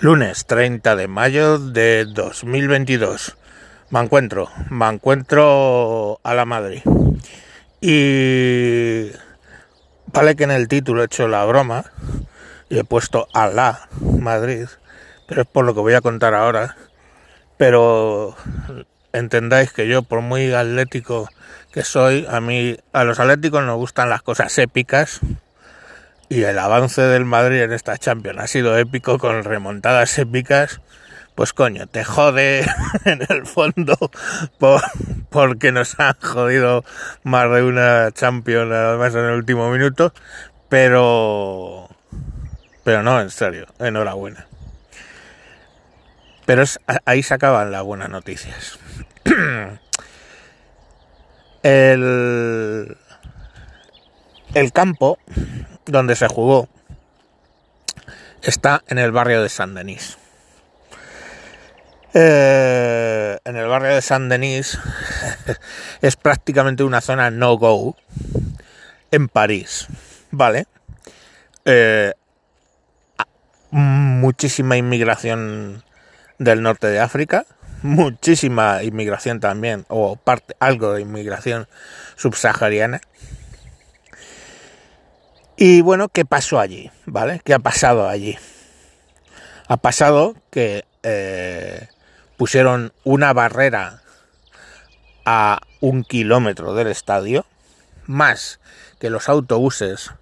Lunes 30 de mayo de 2022. Me encuentro, me encuentro a la Madrid. Y vale que en el título he hecho la broma y he puesto a la Madrid, pero es por lo que voy a contar ahora. Pero entendáis que yo, por muy atlético que soy, a mí, a los atléticos nos gustan las cosas épicas y el avance del Madrid en esta Champions ha sido épico con remontadas épicas, pues coño, te jode en el fondo por, porque nos han jodido más de una Champions además en el último minuto, pero pero no, en serio, enhorabuena. Pero es, ahí se acaban las buenas noticias. el, el campo donde se jugó está en el barrio de San Denis. Eh, en el barrio de San Denis es prácticamente una zona no-go en París, ¿vale? Eh, muchísima inmigración del norte de África, muchísima inmigración también, o parte, algo de inmigración subsahariana. Y bueno, ¿qué pasó allí? ¿Vale? ¿Qué ha pasado allí? Ha pasado que eh, pusieron una barrera a un kilómetro del estadio, más que los autobuses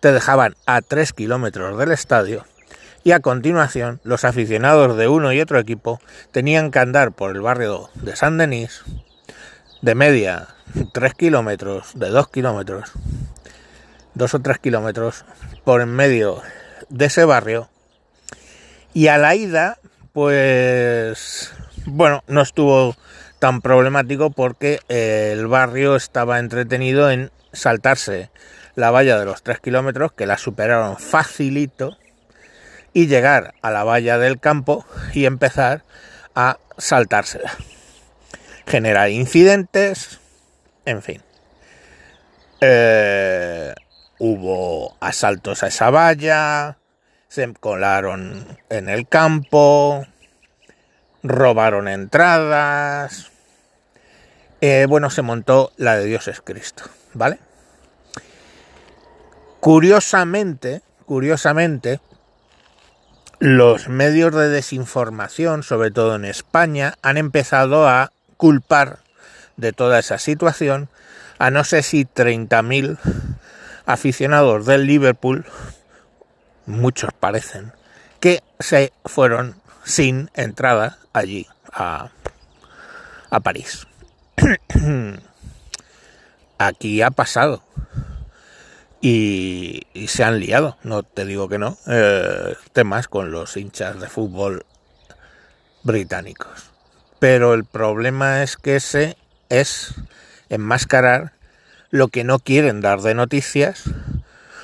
te dejaban a tres kilómetros del estadio, y a continuación los aficionados de uno y otro equipo tenían que andar por el barrio de San Denis de media tres kilómetros, de dos kilómetros, dos o tres kilómetros por en medio de ese barrio. Y a la ida, pues, bueno, no estuvo tan problemático porque el barrio estaba entretenido en saltarse la valla de los tres kilómetros, que la superaron facilito, y llegar a la valla del campo y empezar a saltársela. Generar incidentes, en fin. Eh, hubo asaltos a esa valla, se colaron en el campo, robaron entradas. Eh, bueno, se montó la de Dios es Cristo, ¿vale? Curiosamente, curiosamente, los medios de desinformación, sobre todo en España, han empezado a culpar de toda esa situación a no sé si 30.000 aficionados del Liverpool, muchos parecen, que se fueron sin entrada allí a, a París. Aquí ha pasado. Y, se han liado, no te digo que no, eh, temas con los hinchas de fútbol británicos. Pero el problema es que ese es enmascarar lo que no quieren dar de noticias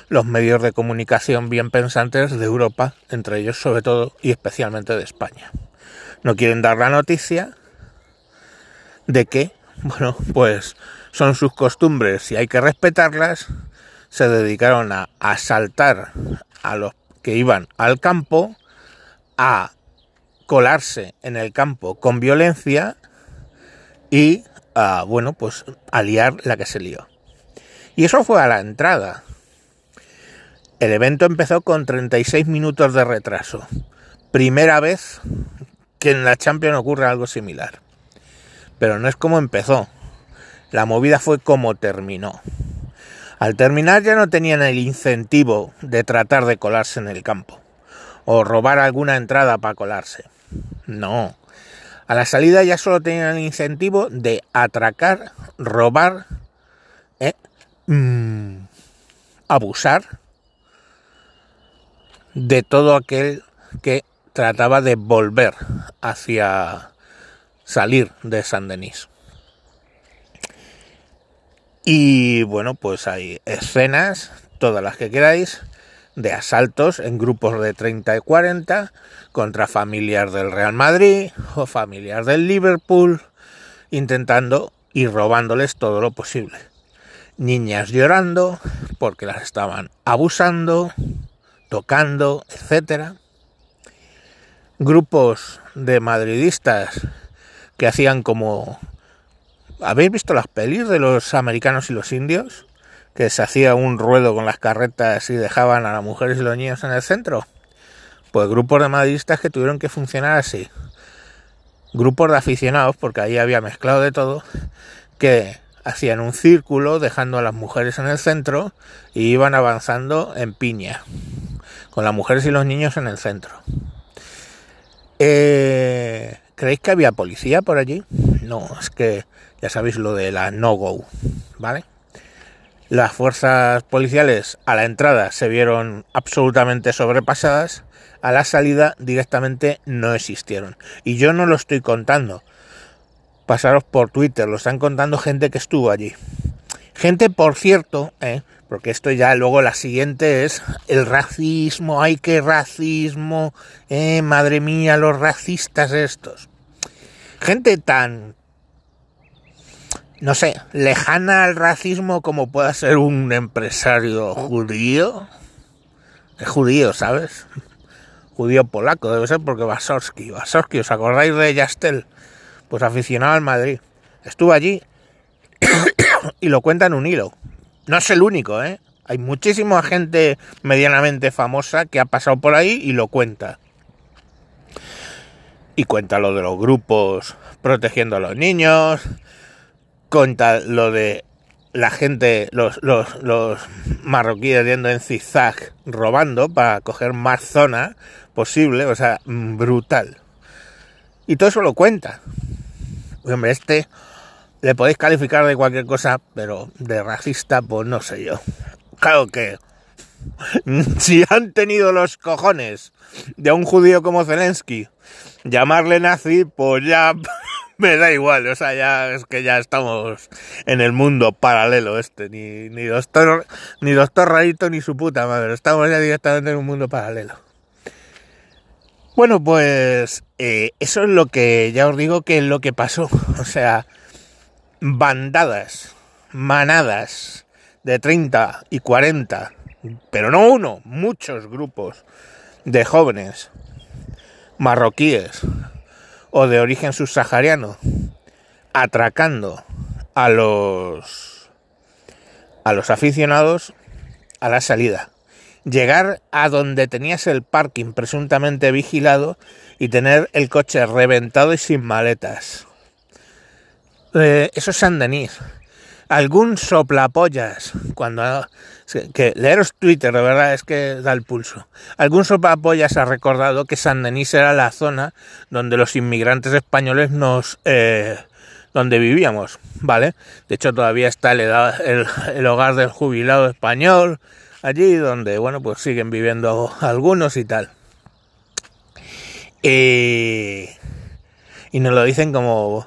los medios de comunicación bien pensantes de Europa, entre ellos sobre todo y especialmente de España. No quieren dar la noticia de que, bueno, pues son sus costumbres y hay que respetarlas, se dedicaron a asaltar a los que iban al campo, a colarse en el campo con violencia y, a, bueno, pues a liar la que se lió. Y eso fue a la entrada. El evento empezó con 36 minutos de retraso. Primera vez que en la Champions ocurre algo similar. Pero no es como empezó. La movida fue como terminó. Al terminar ya no tenían el incentivo de tratar de colarse en el campo o robar alguna entrada para colarse. No. A la salida ya solo tenían el incentivo de atracar, robar ¿eh? Mm, abusar de todo aquel que trataba de volver hacia salir de San Denis. Y bueno, pues hay escenas, todas las que queráis, de asaltos en grupos de 30 y 40 contra familias del Real Madrid o familias del Liverpool, intentando ir robándoles todo lo posible niñas llorando porque las estaban abusando, tocando, etcétera. grupos de madridistas que hacían como... ¿Habéis visto las pelis de los americanos y los indios? Que se hacía un ruedo con las carretas y dejaban a las mujeres y los niños en el centro. Pues grupos de madridistas que tuvieron que funcionar así. Grupos de aficionados, porque ahí había mezclado de todo, que hacían un círculo dejando a las mujeres en el centro y iban avanzando en piña, con las mujeres y los niños en el centro. Eh, ¿Creéis que había policía por allí? No, es que ya sabéis lo de la no-go, ¿vale? Las fuerzas policiales a la entrada se vieron absolutamente sobrepasadas, a la salida directamente no existieron. Y yo no lo estoy contando, pasaros por Twitter, lo están contando gente que estuvo allí. Gente, por cierto, ¿eh? porque esto ya luego la siguiente es el racismo, ay qué racismo, eh, madre mía, los racistas estos. Gente tan, no sé, lejana al racismo como pueda ser un empresario judío. Es judío, ¿sabes? Judío polaco, debe ser porque Vasowski. Vasowski, ¿os acordáis de Yastel? Pues aficionado al Madrid. Estuvo allí y lo cuenta en un hilo. No es el único, ¿eh? Hay muchísima gente medianamente famosa que ha pasado por ahí y lo cuenta. Y cuenta lo de los grupos protegiendo a los niños, cuenta lo de la gente, los, los, los marroquíes yendo en zigzag robando para coger más zona posible, o sea, brutal. Y todo eso lo cuenta. Hombre, este le podéis calificar de cualquier cosa, pero de racista, pues no sé yo. Claro que si han tenido los cojones de un judío como Zelensky llamarle nazi, pues ya me da igual, o sea, ya es que ya estamos en el mundo paralelo este, ni, ni doctor, ni doctor Rarito ni su puta madre, estamos ya directamente en un mundo paralelo. Bueno, pues eh, eso es lo que ya os digo que es lo que pasó. O sea, bandadas, manadas de 30 y 40, pero no uno, muchos grupos de jóvenes marroquíes o de origen subsahariano atracando a los a los aficionados a la salida llegar a donde tenías el parking presuntamente vigilado y tener el coche reventado y sin maletas. Eh, eso es San Denis. Algún soplapollas, cuando... Que leeros Twitter, de verdad, es que da el pulso. Algún soplapollas ha recordado que San Denis era la zona donde los inmigrantes españoles nos... Eh, donde vivíamos, ¿vale? De hecho, todavía está el, el hogar del jubilado español, allí donde, bueno, pues siguen viviendo algunos y tal. y nos lo dicen como,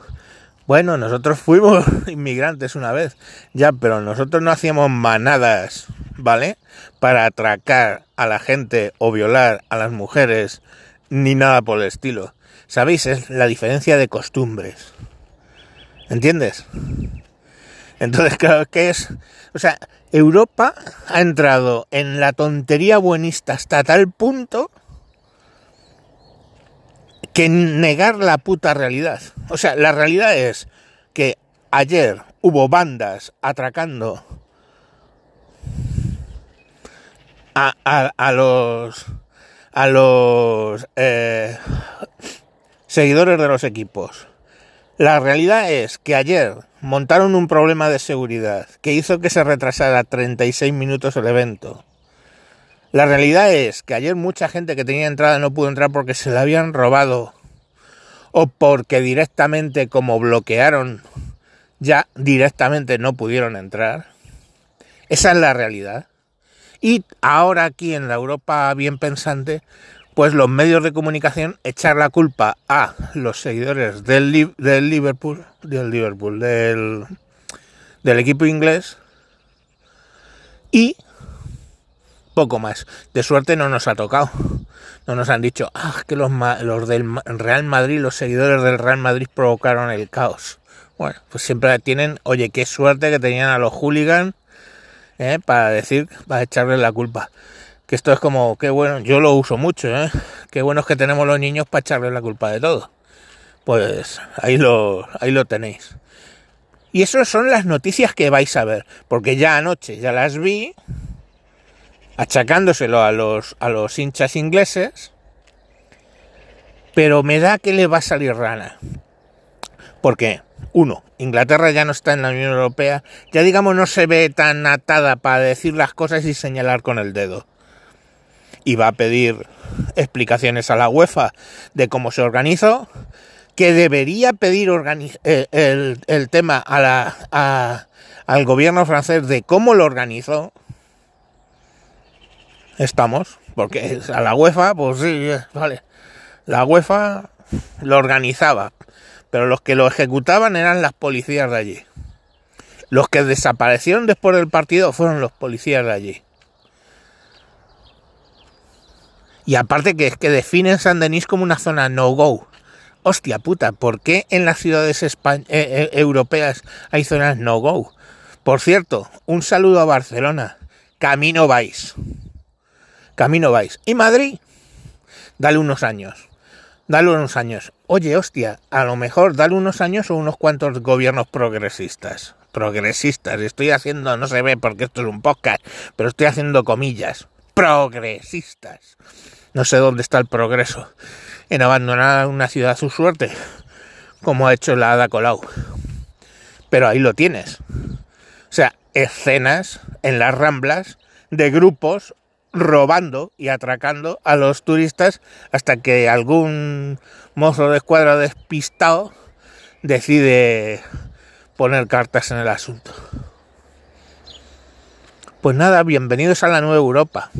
bueno, nosotros fuimos inmigrantes una vez, ya, pero nosotros no hacíamos manadas, ¿vale? Para atracar a la gente o violar a las mujeres, ni nada por el estilo. ¿Sabéis? Es la diferencia de costumbres. ¿Entiendes? Entonces, claro, que es? O sea, Europa ha entrado en la tontería buenista hasta tal punto que negar la puta realidad. O sea, la realidad es que ayer hubo bandas atracando a, los los eh, seguidores de los equipos. La realidad es que ayer montaron un problema de seguridad que hizo que se retrasara 36 minutos el evento. La realidad es que ayer mucha gente que tenía entrada no pudo entrar porque se la habían robado o porque directamente como bloquearon ya directamente no pudieron entrar. Esa es la realidad. Y ahora aquí en la Europa bien pensante pues los medios de comunicación echar la culpa a los seguidores del, del Liverpool, del Liverpool, del, del equipo inglés y poco más. De suerte no nos ha tocado. No nos han dicho, ah, que los, los del Real Madrid, los seguidores del Real Madrid provocaron el caos. Bueno, pues siempre tienen, oye, qué suerte que tenían a los hooligans eh, para decir, para echarles la culpa. Que esto es como, qué bueno, yo lo uso mucho, ¿eh? Qué bueno es que tenemos los niños para echarles la culpa de todo. Pues ahí lo, ahí lo tenéis. Y esas son las noticias que vais a ver, porque ya anoche ya las vi, achacándoselo a los, a los hinchas ingleses, pero me da que le va a salir rana. Porque, uno, Inglaterra ya no está en la Unión Europea, ya digamos no se ve tan atada para decir las cosas y señalar con el dedo. Y va a pedir explicaciones a la UEFA de cómo se organizó, que debería pedir eh, el, tema a la, al gobierno francés de cómo lo organizó. Estamos, porque a la UEFA, pues sí, vale. La UEFA lo organizaba, pero los que lo ejecutaban eran las policías de allí. Los que desaparecieron después del partido fueron los policías de allí. Y aparte que es que definen San Denis como una zona no-go. Hostia puta, ¿por qué en las ciudades eh, eh, europeas hay zonas no-go? Por cierto, un saludo a Barcelona. Camino vais. Camino vais. Y Madrid, dale unos años. Dale unos años. Oye, hostia, a lo mejor dale unos años o unos cuantos gobiernos progresistas. Progresistas. Estoy haciendo, no se ve porque esto es un podcast, pero estoy haciendo comillas. Progresistas. No sé dónde está el progreso en abandonar una ciudad a su suerte, como ha hecho la Ada Colau. Pero ahí lo tienes. O sea, escenas en las ramblas de grupos robando y atracando a los turistas hasta que algún mozo de escuadra despistado decide poner cartas en el asunto. Pues nada, bienvenidos a la nueva Europa.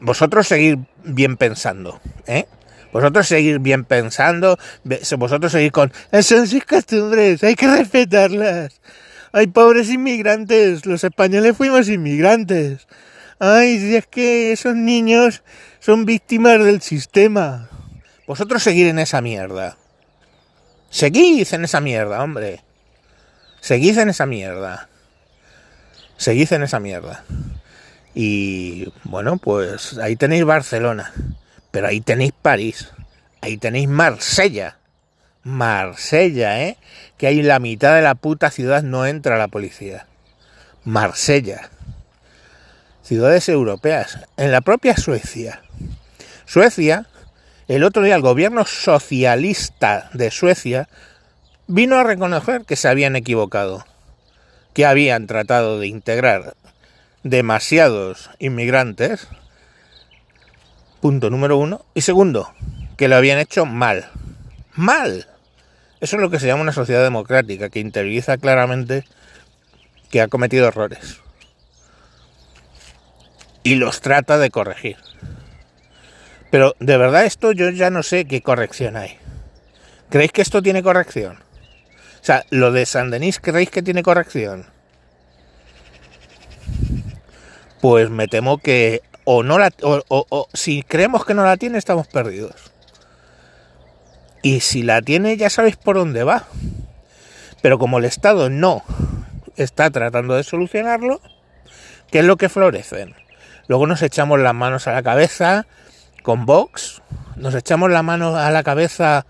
vosotros seguir bien pensando, ¿eh? Vosotros seguir bien pensando, vosotros seguir con, son sus costumbres, hay que respetarlas. Hay pobres inmigrantes, los españoles fuimos inmigrantes. Ay, si es que esos niños son víctimas del sistema. Vosotros seguir en esa mierda. Seguid en esa mierda, hombre. Seguid en esa mierda. Seguid en esa mierda. Y bueno, pues ahí tenéis Barcelona. Pero ahí tenéis París, ahí tenéis Marsella. Marsella, ¿eh? Que ahí la mitad de la puta ciudad no entra la policía. Marsella. Ciudades europeas. En la propia Suecia. Suecia, el otro día el gobierno socialista de Suecia vino a reconocer que se habían equivocado. Que habían tratado de integrar demasiados inmigrantes Punto número uno. Y segundo, que lo habían hecho mal. Mal. Eso es lo que se llama una sociedad democrática, que interioriza claramente que ha cometido errores. Y los trata de corregir. Pero de verdad esto yo ya no sé qué corrección hay. ¿Creéis que esto tiene corrección? O sea, lo de San Denis, ¿creéis que tiene corrección? Pues me temo que o no la o, si creemos que no la tiene estamos perdidos y si la tiene ya sabéis por dónde va pero como el Estado no está tratando de solucionarlo ¿qué es lo que florecen? luego nos echamos las manos a la cabeza con Vox nos echamos la mano a la cabeza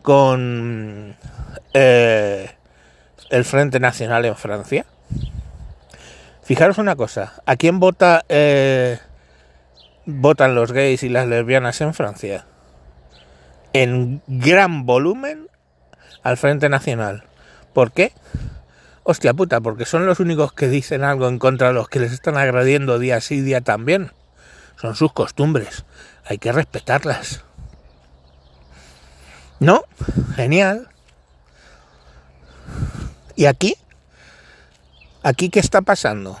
con eh, el Frente Nacional en Francia Fijaros una cosa, ¿a quién vota eh, votan los gays y las lesbianas en Francia en gran volumen al Frente Nacional. ¿Por qué? Hostia puta, porque son los únicos que dicen algo en contra de los que les están agrediendo día sí día también. Son sus costumbres, hay que respetarlas. ¿No? Genial. ¿Y aquí? ¿Aquí qué está pasando?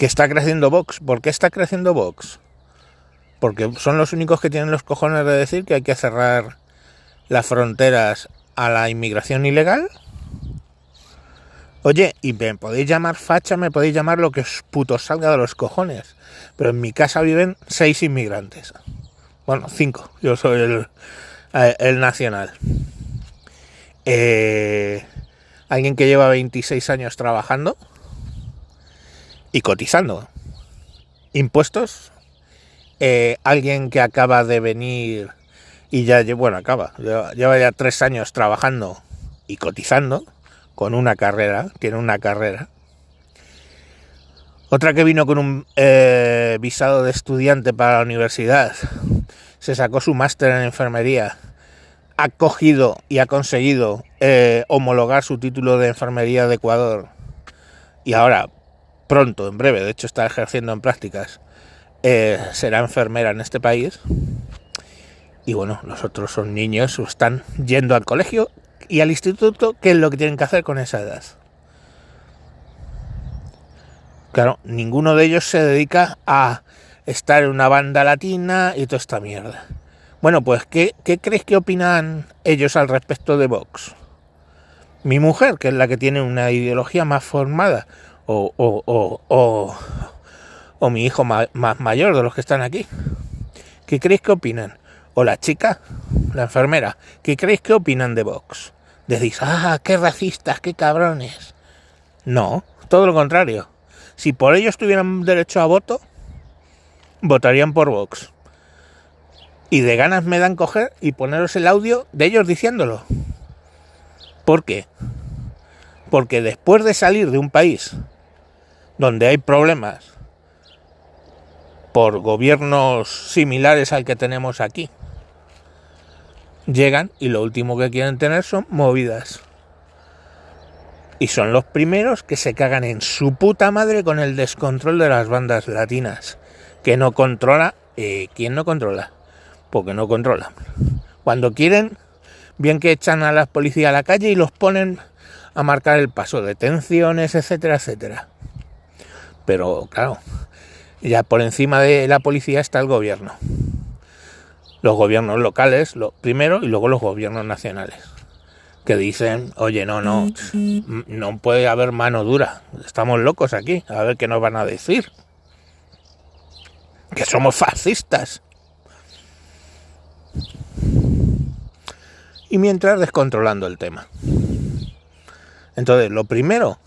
que está creciendo Vox. ¿Por qué está creciendo Vox? Porque son los únicos que tienen los cojones de decir que hay que cerrar las fronteras a la inmigración ilegal. Oye, y me podéis llamar facha, me podéis llamar lo que os puto salga de los cojones. Pero en mi casa viven seis inmigrantes. Bueno, cinco. Yo soy el, el nacional. Eh, alguien que lleva 26 años trabajando y cotizando. impuestos, eh, alguien que acaba de venir y ya, bueno, acaba, lleva ya tres años trabajando y cotizando con una carrera, tiene una carrera. Otra que vino con un eh, visado de estudiante para la universidad, se sacó su máster en enfermería, ha cogido y ha conseguido eh, homologar su título de enfermería de Ecuador y ahora, pronto, en breve, de hecho está ejerciendo en prácticas, eh, será enfermera en este país. Y bueno, los otros son niños, están yendo al colegio y al instituto, ¿qué es lo que tienen que hacer con esa edad? Claro, ninguno de ellos se dedica a estar en una banda latina y toda esta mierda. Bueno, pues, ¿qué, qué crees que opinan ellos al respecto de Vox? Mi mujer, que es la que tiene una ideología más formada, o, o, o, o, o mi hijo más mayor de los que están aquí. ¿Qué creéis que opinan? O la chica, la enfermera, ¿qué creéis que opinan de Vox? Decís, ah, qué racistas, qué cabrones. No, todo lo contrario. Si por ellos tuvieran derecho a voto, votarían por Vox. Y de ganas me dan coger y poneros el audio de ellos diciéndolo. ¿Por qué? Porque después de salir de un país donde hay problemas por gobiernos similares al que tenemos aquí, llegan y lo último que quieren tener son movidas. Y son los primeros que se cagan en su puta madre con el descontrol de las bandas latinas. Que no controla. Eh, ¿Quién no controla? Porque no controla. Cuando quieren, bien que echan a la policía a la calle y los ponen a marcar el paso, detenciones, etcétera, etcétera. Pero claro, ya por encima de la policía está el gobierno los gobiernos locales lo, primero y luego los gobiernos nacionales que dicen, oye, no, no, no puede haber mano dura, estamos locos aquí, a ver qué nos van a decir. Que somos fascistas. Y mientras descontrolando el tema. Entonces, lo primero,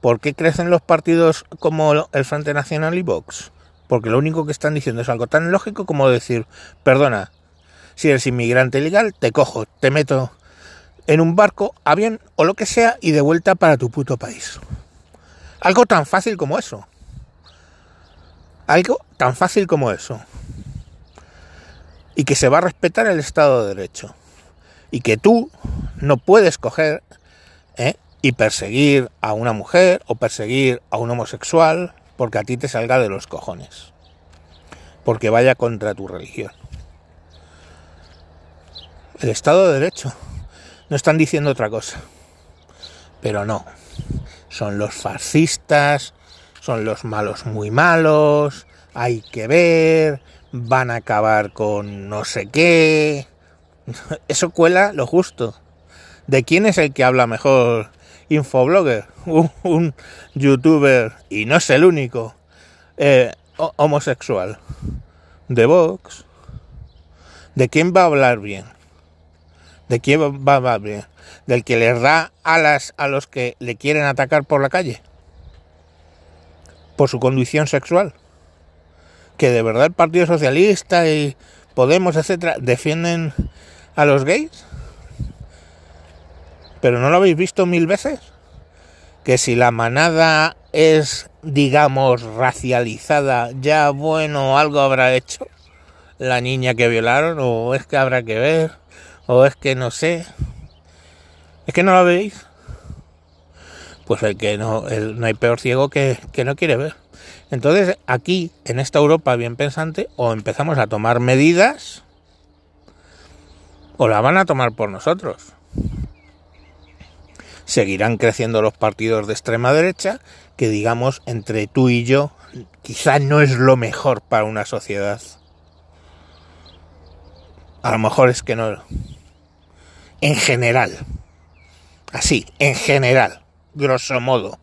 ¿por qué crecen los partidos como el Frente Nacional y Vox? Porque lo único que están diciendo es algo tan lógico como decir, perdona, si eres inmigrante ilegal, te cojo, te meto en un barco, avión o lo que sea y de vuelta para tu puto país. Algo tan fácil como eso. Algo tan fácil como eso. Y que se va a respetar el Estado de Derecho. Y que tú no puedes coger ¿eh? y perseguir a una mujer o perseguir a un homosexual porque a ti te salga de los cojones. Porque vaya contra tu religión. El Estado de Derecho. No están diciendo otra cosa. Pero no. Son los fascistas, son los malos muy malos, hay que ver, van a acabar con no sé qué. Eso cuela lo justo. ¿De quién es el que habla mejor? Infoblogger, un, youtuber, y no es el único, eh, homosexual. De Vox. ¿De quién va a hablar bien? ¿De quién va, va bien? ¿Del que les da alas a los que le quieren atacar por la calle? ¿Por su condición sexual? ¿Que de verdad el Partido Socialista y Podemos, etcétera, defienden a los gays? ¿Pero no lo habéis visto mil veces? Que si la manada es, digamos, racializada, ya bueno, algo habrá hecho la niña que violaron, o es que habrá que ver o es que no sé. Es que no la veis. Pues el que no, no hay peor ciego que, que no quiere ver. Entonces, aquí, en esta Europa bien pensante, o empezamos a tomar medidas, o la van a tomar por nosotros. Seguirán creciendo los partidos de extrema derecha, que digamos, entre tú y yo, quizá no es lo mejor para una sociedad. A lo mejor es que no en general. Así, en general, grosso modo.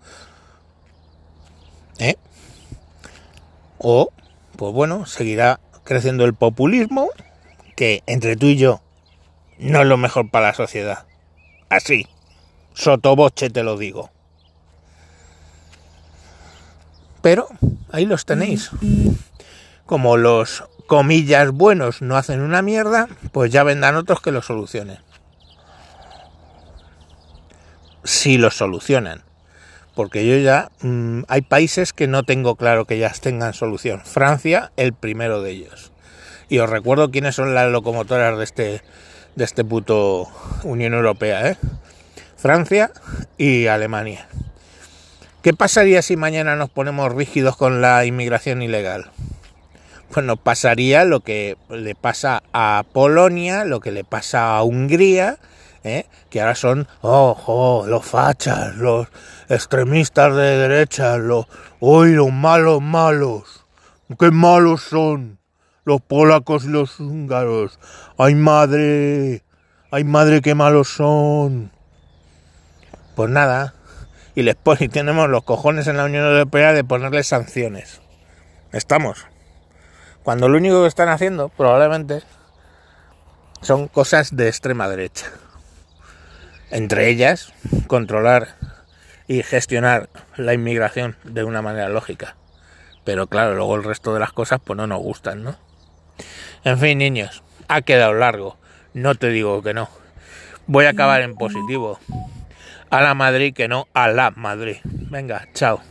¿Eh? O, pues bueno, seguirá creciendo el populismo, que entre tú y yo no es lo mejor para la sociedad. Así, sotoboche te lo digo. Pero ahí los tenéis. como los comillas buenos no hacen una mierda, pues ya vendrán otros que lo solucionen. Si lo solucionan. Porque yo ya mmm, hay países que no tengo claro que ya tengan solución. Francia, el primero de ellos. Y os recuerdo quiénes son las locomotoras de este de este puto Unión Europea, ¿eh? Francia y Alemania. ¿Qué pasaría si mañana nos ponemos rígidos con la inmigración ilegal? Pues nos pasaría lo que le pasa a Polonia, lo que le pasa a Hungría, ¿eh? que ahora son, ojo, los fachas, los extremistas de derecha, los, uy, los malos, malos, qué malos son los polacos y los húngaros. ¡Ay madre! ¡Ay madre, qué malos son! Pues nada, y les y tenemos los cojones en la Unión Europea de ponerles sanciones. Estamos. Cuando lo único que están haciendo, probablemente, son cosas de extrema derecha. Entre ellas, controlar y gestionar la inmigración de una manera lógica. Pero claro, luego el resto de las cosas pues no nos gustan, ¿no? En fin, niños, ha quedado largo. No te digo que no. Voy a acabar en positivo. A la Madrid que no, a la Madrid. Venga, chao.